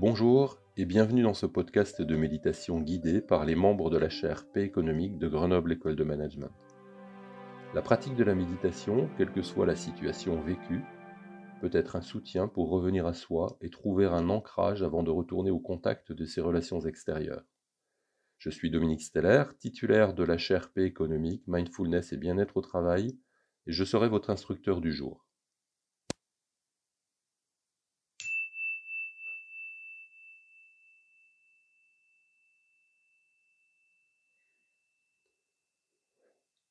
Bonjour et bienvenue dans ce podcast de méditation guidée par les membres de la chaire Paix économique de Grenoble École de Management. La pratique de la méditation, quelle que soit la situation vécue, peut être un soutien pour revenir à soi et trouver un ancrage avant de retourner au contact de ses relations extérieures. Je suis Dominique Steller, titulaire de la chaire Paix économique, Mindfulness et bien-être au travail, et je serai votre instructeur du jour.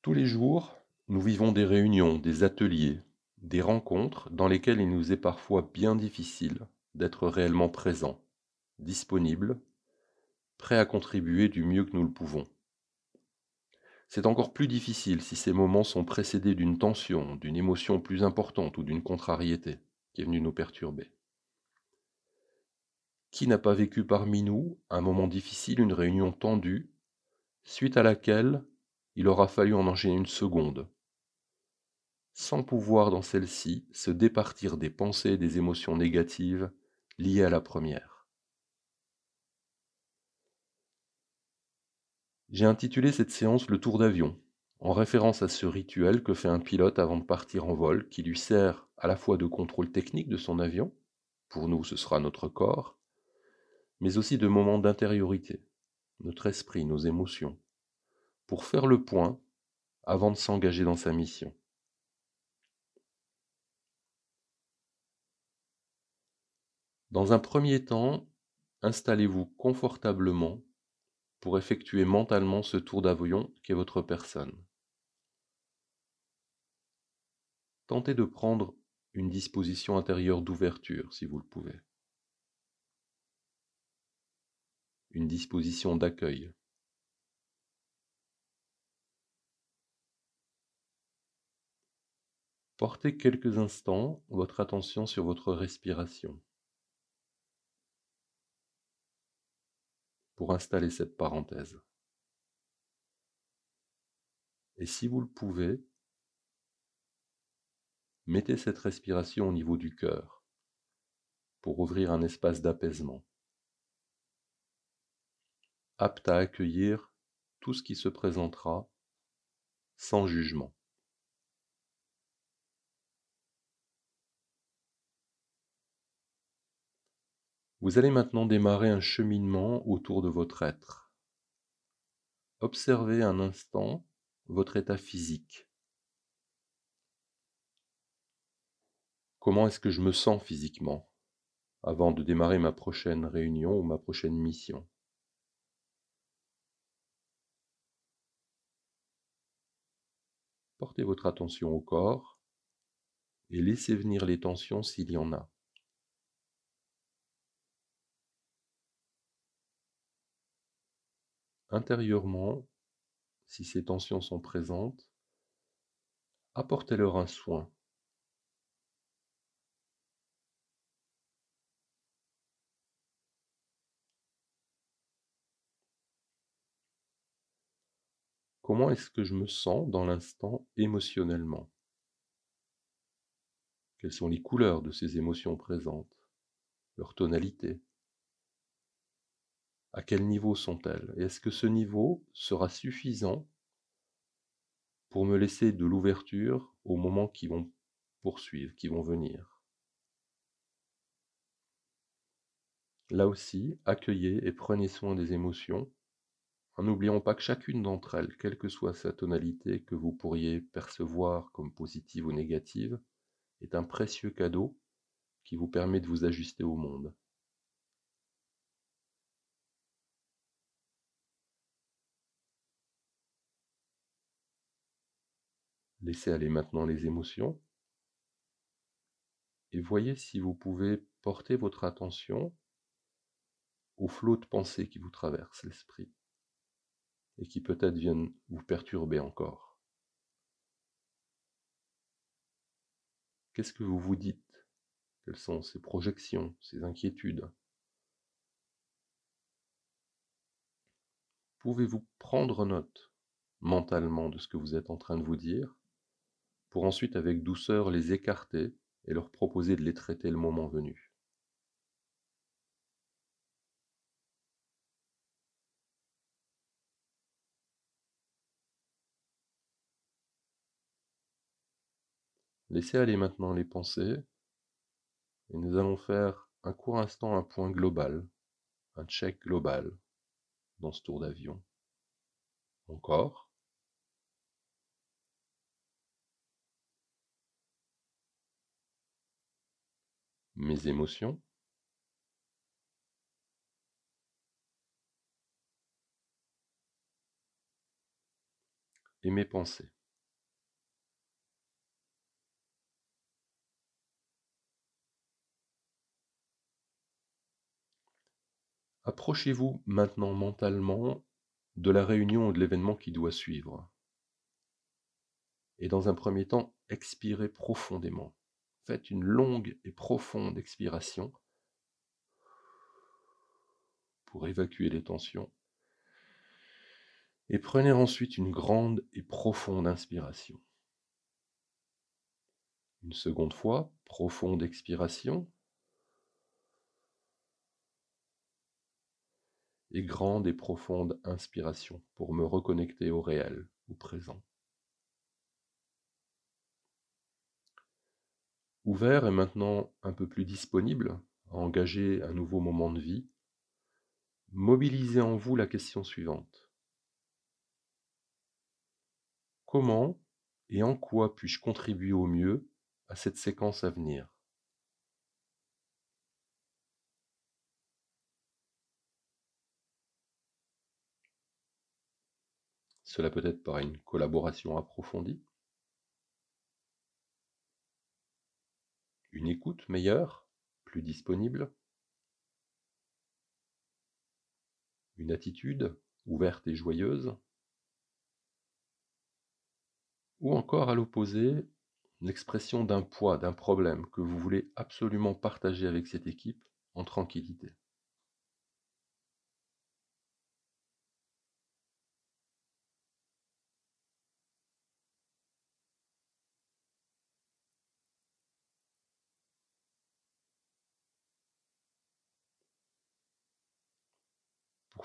Tous les jours, nous vivons des réunions, des ateliers, des rencontres dans lesquelles il nous est parfois bien difficile d'être réellement présent, disponible, prêt à contribuer du mieux que nous le pouvons. C'est encore plus difficile si ces moments sont précédés d'une tension, d'une émotion plus importante ou d'une contrariété qui est venue nous perturber. Qui n'a pas vécu parmi nous un moment difficile, une réunion tendue, suite à laquelle il aura fallu en enchaîner une seconde, sans pouvoir dans celle-ci se départir des pensées et des émotions négatives liées à la première. J'ai intitulé cette séance le tour d'avion, en référence à ce rituel que fait un pilote avant de partir en vol, qui lui sert à la fois de contrôle technique de son avion, pour nous ce sera notre corps, mais aussi de moment d'intériorité, notre esprit, nos émotions, pour faire le point avant de s'engager dans sa mission. Dans un premier temps, installez-vous confortablement pour effectuer mentalement ce tour d'avion qu'est votre personne. Tentez de prendre une disposition intérieure d'ouverture si vous le pouvez. Une disposition d'accueil. Portez quelques instants votre attention sur votre respiration pour installer cette parenthèse. Et si vous le pouvez, mettez cette respiration au niveau du cœur pour ouvrir un espace d'apaisement, apte à accueillir tout ce qui se présentera sans jugement. Vous allez maintenant démarrer un cheminement autour de votre être. Observez un instant votre état physique. Comment est-ce que je me sens physiquement avant de démarrer ma prochaine réunion ou ma prochaine mission? Portez votre attention au corps et laissez venir les tensions s'il y en a. Intérieurement, si ces tensions sont présentes, apportez-leur un soin. Comment est-ce que je me sens dans l'instant émotionnellement? Quelles sont les couleurs de ces émotions présentes? Leur tonalité? À quel niveau sont-elles? Et est-ce que ce niveau sera suffisant pour me laisser de l'ouverture aux moments qui vont poursuivre, qui vont venir? Là aussi, accueillez et prenez soin des émotions, en n'oubliant pas que chacune d'entre elles, quelle que soit sa tonalité que vous pourriez percevoir comme positive ou négative, est un précieux cadeau qui vous permet de vous ajuster au monde. Laissez aller maintenant les émotions. Et voyez si vous pouvez porter votre attention au flot de pensées qui vous traverse l'esprit et qui peut-être viennent vous perturber encore. Qu'est-ce que vous vous dites? Quelles sont ces projections, ces inquiétudes? Pouvez-vous prendre note mentalement de ce que vous êtes en train de vous dire? pour ensuite avec douceur les écarter et leur proposer de les traiter le moment venu. Laissez aller maintenant les pensées et nous allons faire un court instant un point global, un check global dans ce tour d'avion. Encore. Mes émotions. Et mes pensées. Approchez-vous maintenant mentalement de la réunion ou de l'événement qui doit suivre. Et dans un premier temps, expirez profondément. Faites une longue et profonde expiration pour évacuer les tensions. Et prenez ensuite une grande et profonde inspiration. Une seconde fois, profonde expiration. et grande et profonde inspiration pour me reconnecter au réel, au présent. Ouvert et maintenant un peu plus disponible à engager un nouveau moment de vie, mobilisez en vous la question suivante. Comment et en quoi puis-je contribuer au mieux à cette séquence à venir? Cela peut être par une collaboration approfondie, une écoute meilleure, plus disponible, une attitude ouverte et joyeuse, ou encore à l'opposé, l'expression d'un poids, d'un problème que vous voulez absolument partager avec cette équipe en tranquillité.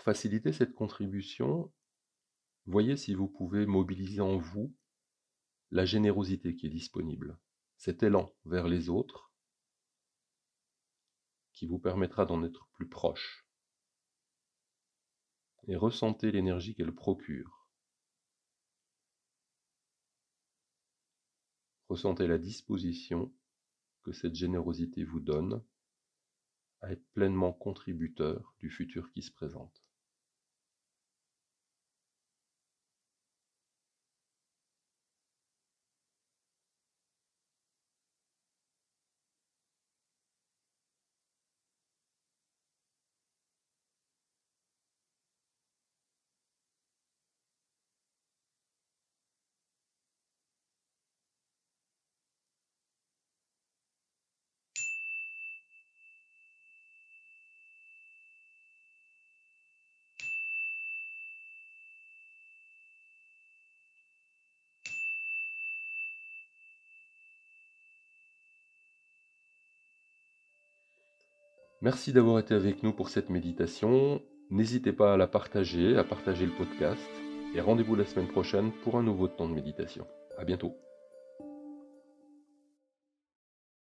Pour faciliter cette contribution, voyez si vous pouvez mobiliser en vous la générosité qui est disponible, cet élan vers les autres qui vous permettra d'en être plus proche. Et ressentez l'énergie qu'elle procure. Ressentez la disposition que cette générosité vous donne à être pleinement contributeur du futur qui se présente. Merci d'avoir été avec nous pour cette méditation. N'hésitez pas à la partager, à partager le podcast. Et rendez-vous la semaine prochaine pour un nouveau temps de méditation. À bientôt.